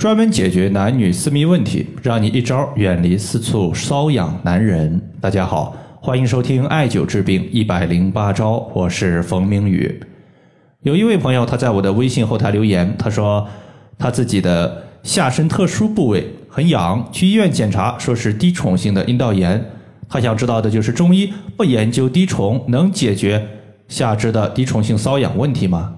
专门解决男女私密问题，让你一招远离四处瘙痒男人。大家好，欢迎收听艾灸治病一百零八招，我是冯明宇。有一位朋友他在我的微信后台留言，他说他自己的下身特殊部位很痒，去医院检查说是滴虫性的阴道炎。他想知道的就是中医不研究滴虫能解决下肢的滴虫性瘙痒问题吗？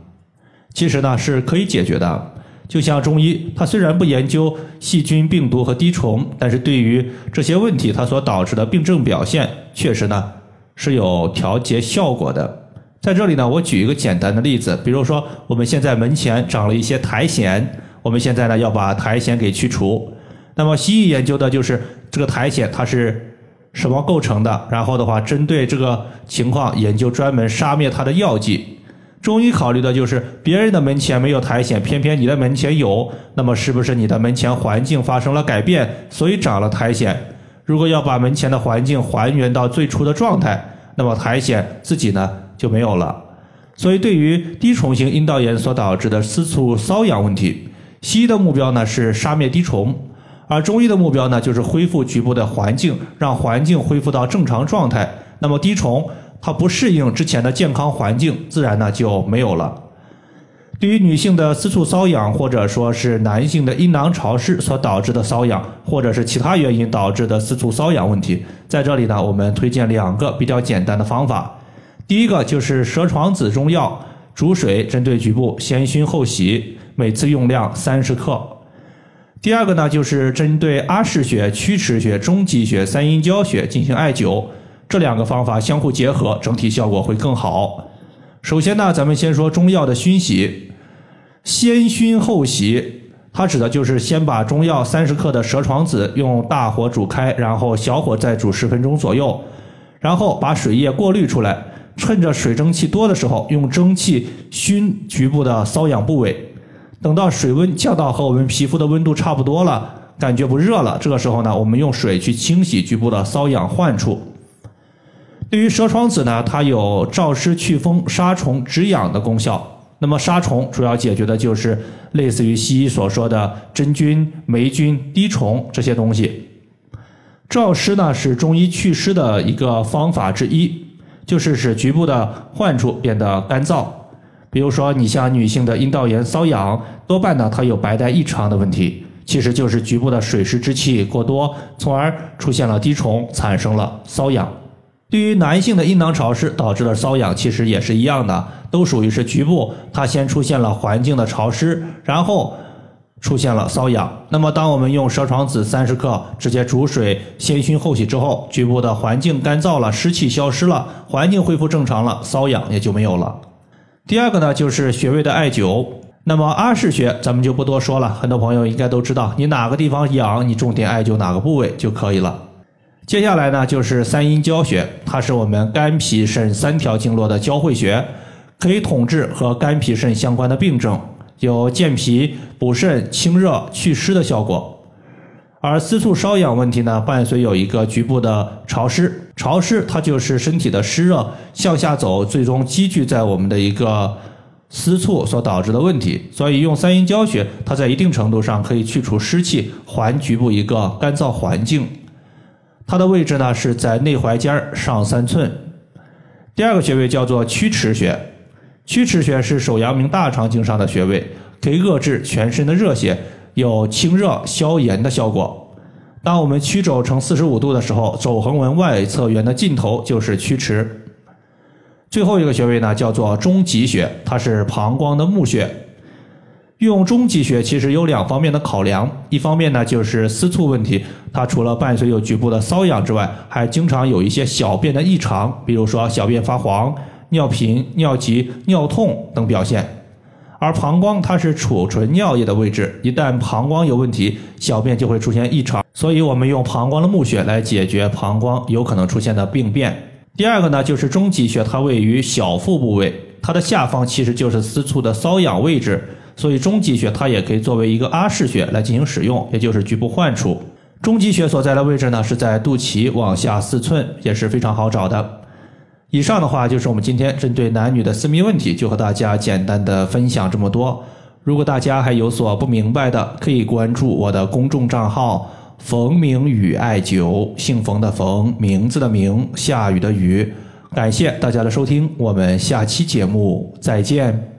其实呢是可以解决的。就像中医，它虽然不研究细菌、病毒和滴虫，但是对于这些问题它所导致的病症表现，确实呢是有调节效果的。在这里呢，我举一个简单的例子，比如说我们现在门前长了一些苔藓，我们现在呢要把苔藓给去除。那么西医研究的就是这个苔藓它是什么构成的，然后的话针对这个情况研究专门杀灭它的药剂。中医考虑的就是别人的门前没有苔藓，偏偏你的门前有，那么是不是你的门前环境发生了改变，所以长了苔藓？如果要把门前的环境还原到最初的状态，那么苔藓自己呢就没有了。所以，对于滴虫性阴道炎所导致的私处瘙痒问题，西医的目标呢是杀灭滴虫，而中医的目标呢就是恢复局部的环境，让环境恢复到正常状态。那么滴虫。它不适应之前的健康环境，自然呢就没有了。对于女性的私处瘙痒，或者说是男性的阴囊潮湿所导致的瘙痒，或者是其他原因导致的私处瘙痒问题，在这里呢，我们推荐两个比较简单的方法。第一个就是蛇床子中药，煮水针对局部，先熏后洗，每次用量三十克。第二个呢，就是针对阿是穴、曲池穴、中极穴、三阴交穴进行艾灸。这两个方法相互结合，整体效果会更好。首先呢，咱们先说中药的熏洗，先熏后洗，它指的就是先把中药三十克的蛇床子用大火煮开，然后小火再煮十分钟左右，然后把水液过滤出来，趁着水蒸气多的时候，用蒸汽熏局部的瘙痒部位。等到水温降到和我们皮肤的温度差不多了，感觉不热了，这个时候呢，我们用水去清洗局部的瘙痒患处。对于蛇床子呢，它有燥湿祛风、杀虫止痒的功效。那么杀虫主要解决的就是类似于西医所说的真菌、霉菌、滴虫这些东西。燥湿呢是中医祛湿的一个方法之一，就是使局部的患处变得干燥。比如说你像女性的阴道炎瘙痒，多半呢它有白带异常的问题，其实就是局部的水湿之气过多，从而出现了滴虫，产生了瘙痒。对于男性的阴囊潮湿导致的瘙痒，其实也是一样的，都属于是局部，它先出现了环境的潮湿，然后出现了瘙痒。那么，当我们用蛇床子三十克直接煮水先熏后洗之后，局部的环境干燥了，湿气消失了，环境恢复正常了，瘙痒也就没有了。第二个呢，就是穴位的艾灸。那么阿是穴咱们就不多说了，很多朋友应该都知道，你哪个地方痒，你重点艾灸哪个部位就可以了。接下来呢，就是三阴交穴，它是我们肝脾肾三条经络的交汇穴，可以统治和肝脾肾相关的病症，有健脾补肾、清热祛湿的效果。而私处瘙痒问题呢，伴随有一个局部的潮湿，潮湿它就是身体的湿热向下走，最终积聚在我们的一个私处所导致的问题。所以用三阴交穴，它在一定程度上可以去除湿气，还局部一个干燥环境。它的位置呢是在内踝尖上三寸。第二个穴位叫做曲池穴，曲池穴是手阳明大肠经上的穴位，可以遏制全身的热邪，有清热消炎的效果。当我们曲肘成四十五度的时候，肘横纹外侧缘的尽头就是曲池。最后一个穴位呢叫做中极穴，它是膀胱的募穴。用中极穴其实有两方面的考量，一方面呢就是私处问题，它除了伴随有局部的瘙痒之外，还经常有一些小便的异常，比如说小便发黄、尿频、尿急、尿痛等表现。而膀胱它是储存尿液的位置，一旦膀胱有问题，小便就会出现异常。所以我们用膀胱的募穴来解决膀胱有可能出现的病变。第二个呢就是中极穴，它位于小腹部位，它的下方其实就是私处的瘙痒位置。所以中极穴它也可以作为一个阿是穴来进行使用，也就是局部患处。中极穴所在的位置呢是在肚脐往下四寸，也是非常好找的。以上的话就是我们今天针对男女的私密问题，就和大家简单的分享这么多。如果大家还有所不明白的，可以关注我的公众账号“冯明宇艾灸”，姓冯的冯，名字的名，下雨的雨。感谢大家的收听，我们下期节目再见。